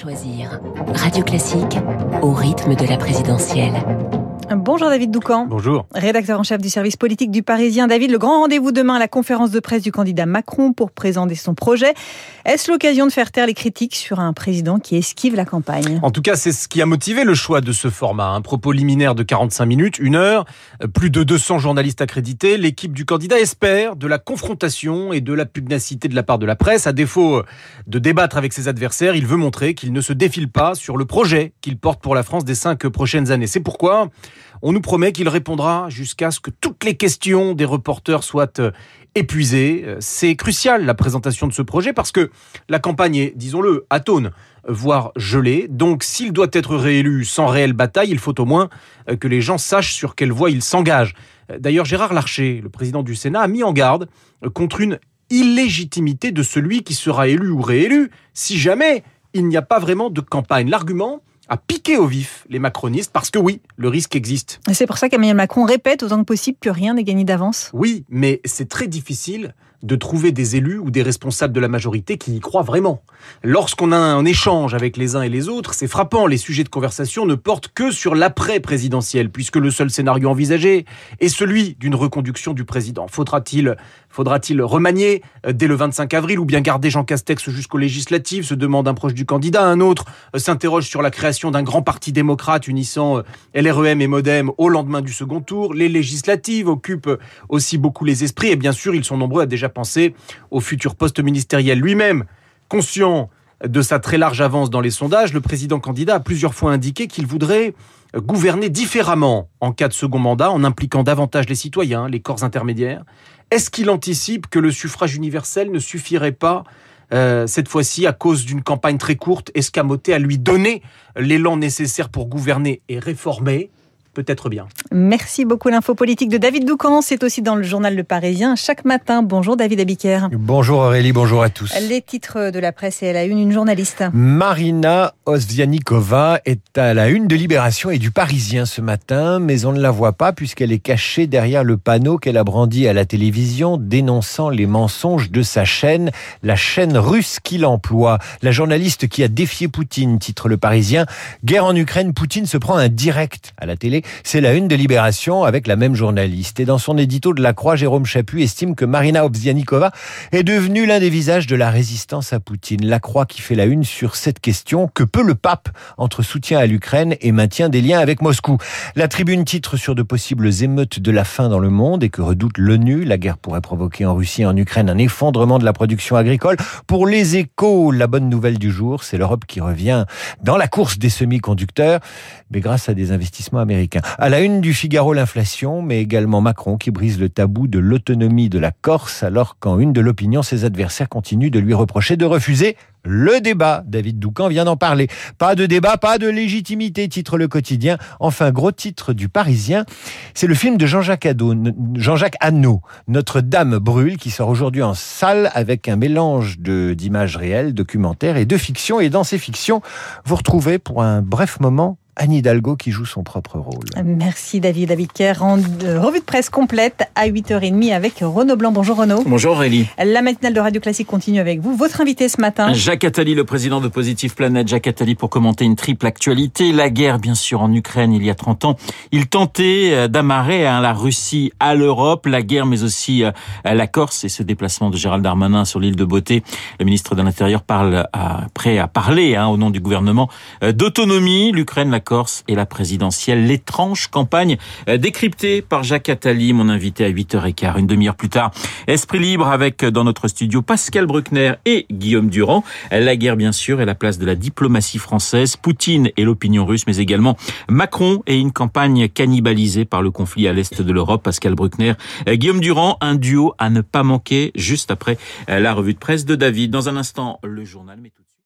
choisir. Radio Classique au rythme de la présidentielle. Bonjour David Doucan. Bonjour. Rédacteur en chef du service politique du Parisien. David, le grand rendez-vous demain à la conférence de presse du candidat Macron pour présenter son projet. Est-ce l'occasion de faire taire les critiques sur un président qui esquive la campagne? En tout cas, c'est ce qui a motivé le choix de ce format. Un propos liminaire de 45 minutes, une heure, plus de 200 journalistes accrédités. L'équipe du candidat espère de la confrontation et de la pugnacité de la part de la presse. À défaut de débattre avec ses adversaires, il veut montrer qu'il ne se défile pas sur le projet qu'il porte pour la France des cinq prochaines années. C'est pourquoi on nous promet qu'il répondra jusqu'à ce que toutes les questions des reporters soient euh, épuisées. Euh, c'est crucial la présentation de ce projet parce que la campagne est, disons-le, atone, voire gelée. Donc s'il doit être réélu sans réelle bataille, il faut au moins euh, que les gens sachent sur quelle voie il s'engage. D'ailleurs, Gérard Larcher, le président du Sénat, a mis en garde contre une illégitimité de celui qui sera élu ou réélu si jamais il n'y a pas vraiment de campagne. L'argument, à piquer au vif les macronistes parce que oui, le risque existe. C'est pour ça qu'Emmanuel Macron répète autant que possible que rien n'est gagné d'avance. Oui, mais c'est très difficile de trouver des élus ou des responsables de la majorité qui y croient vraiment. Lorsqu'on a un échange avec les uns et les autres, c'est frappant, les sujets de conversation ne portent que sur l'après-présidentiel, puisque le seul scénario envisagé est celui d'une reconduction du président. Faudra-t-il faudra-t-il remanier euh, dès le 25 avril ou bien garder Jean Castex jusqu'aux législatives se demande un proche du candidat. Un autre euh, s'interroge sur la création d'un grand parti démocrate unissant euh, LREM et Modem au lendemain du second tour. Les législatives occupent aussi beaucoup les esprits et bien sûr, ils sont nombreux à déjà penser au futur poste ministériel lui-même. Conscient de sa très large avance dans les sondages, le président candidat a plusieurs fois indiqué qu'il voudrait gouverner différemment en cas de second mandat, en impliquant davantage les citoyens, les corps intermédiaires. Est-ce qu'il anticipe que le suffrage universel ne suffirait pas euh, cette fois-ci à cause d'une campagne très courte, escamotée, à lui donner l'élan nécessaire pour gouverner et réformer? Peut-être bien. Merci beaucoup. L'info politique de David Doucan, c'est aussi dans le journal Le Parisien chaque matin. Bonjour David Abiker. Bonjour Aurélie, bonjour à tous. Les titres de la presse et à la une, une journaliste. Marina Osvianikova est à la une de Libération et du Parisien ce matin, mais on ne la voit pas puisqu'elle est cachée derrière le panneau qu'elle a brandi à la télévision dénonçant les mensonges de sa chaîne, la chaîne russe qui l'emploie. La journaliste qui a défié Poutine, titre Le Parisien. Guerre en Ukraine, Poutine se prend un direct à la télé c'est la une de Libération avec la même journaliste. Et dans son édito de la Croix, Jérôme Chaput estime que Marina Obzianikova est devenue l'un des visages de la résistance à Poutine. La Croix qui fait la une sur cette question. Que peut le pape entre soutien à l'Ukraine et maintien des liens avec Moscou? La tribune titre sur de possibles émeutes de la faim dans le monde et que redoute l'ONU. La guerre pourrait provoquer en Russie et en Ukraine un effondrement de la production agricole. Pour les échos, la bonne nouvelle du jour, c'est l'Europe qui revient dans la course des semi-conducteurs, mais grâce à des investissements américains. À la une du Figaro, l'inflation, mais également Macron qui brise le tabou de l'autonomie de la Corse, alors qu'en une de l'opinion, ses adversaires continuent de lui reprocher de refuser le débat. David Doucan vient d'en parler. Pas de débat, pas de légitimité, titre le quotidien. Enfin, gros titre du Parisien, c'est le film de Jean-Jacques Jean-Jacques Notre-Dame brûle, qui sort aujourd'hui en salle avec un mélange d'images réelles, documentaires et de fiction. Et dans ces fictions, vous retrouvez pour un bref moment Anne Hidalgo qui joue son propre rôle. Merci David Abiker. En revue de presse complète à 8h30 avec Renaud Blanc. Bonjour Renaud. Bonjour Aurélie. La matinale de Radio Classique continue avec vous. Votre invité ce matin Jacques Attali, le président de Positive Planète. Jacques Attali pour commenter une triple actualité. La guerre bien sûr en Ukraine il y a 30 ans. Il tentait euh, d'amarrer hein, la Russie à l'Europe. La guerre mais aussi euh, la Corse et ce déplacement de Gérald Darmanin sur l'île de Beauté. Le ministre de l'Intérieur parle prêt à parler hein, au nom du gouvernement euh, d'autonomie. L'Ukraine, la Corse et la présidentielle. L'étrange campagne euh, décryptée par Jacques Attali, mon invité à 8h15. Une demi-heure plus tard, Esprit libre avec euh, dans notre studio Pascal Bruckner et Guillaume Durand. La guerre, bien sûr, et la place de la diplomatie française, Poutine et l'opinion russe, mais également Macron et une campagne cannibalisée par le conflit à l'est de l'Europe. Pascal Bruckner, euh, Guillaume Durand, un duo à ne pas manquer juste après la revue de presse de David. Dans un instant, le journal, mais tout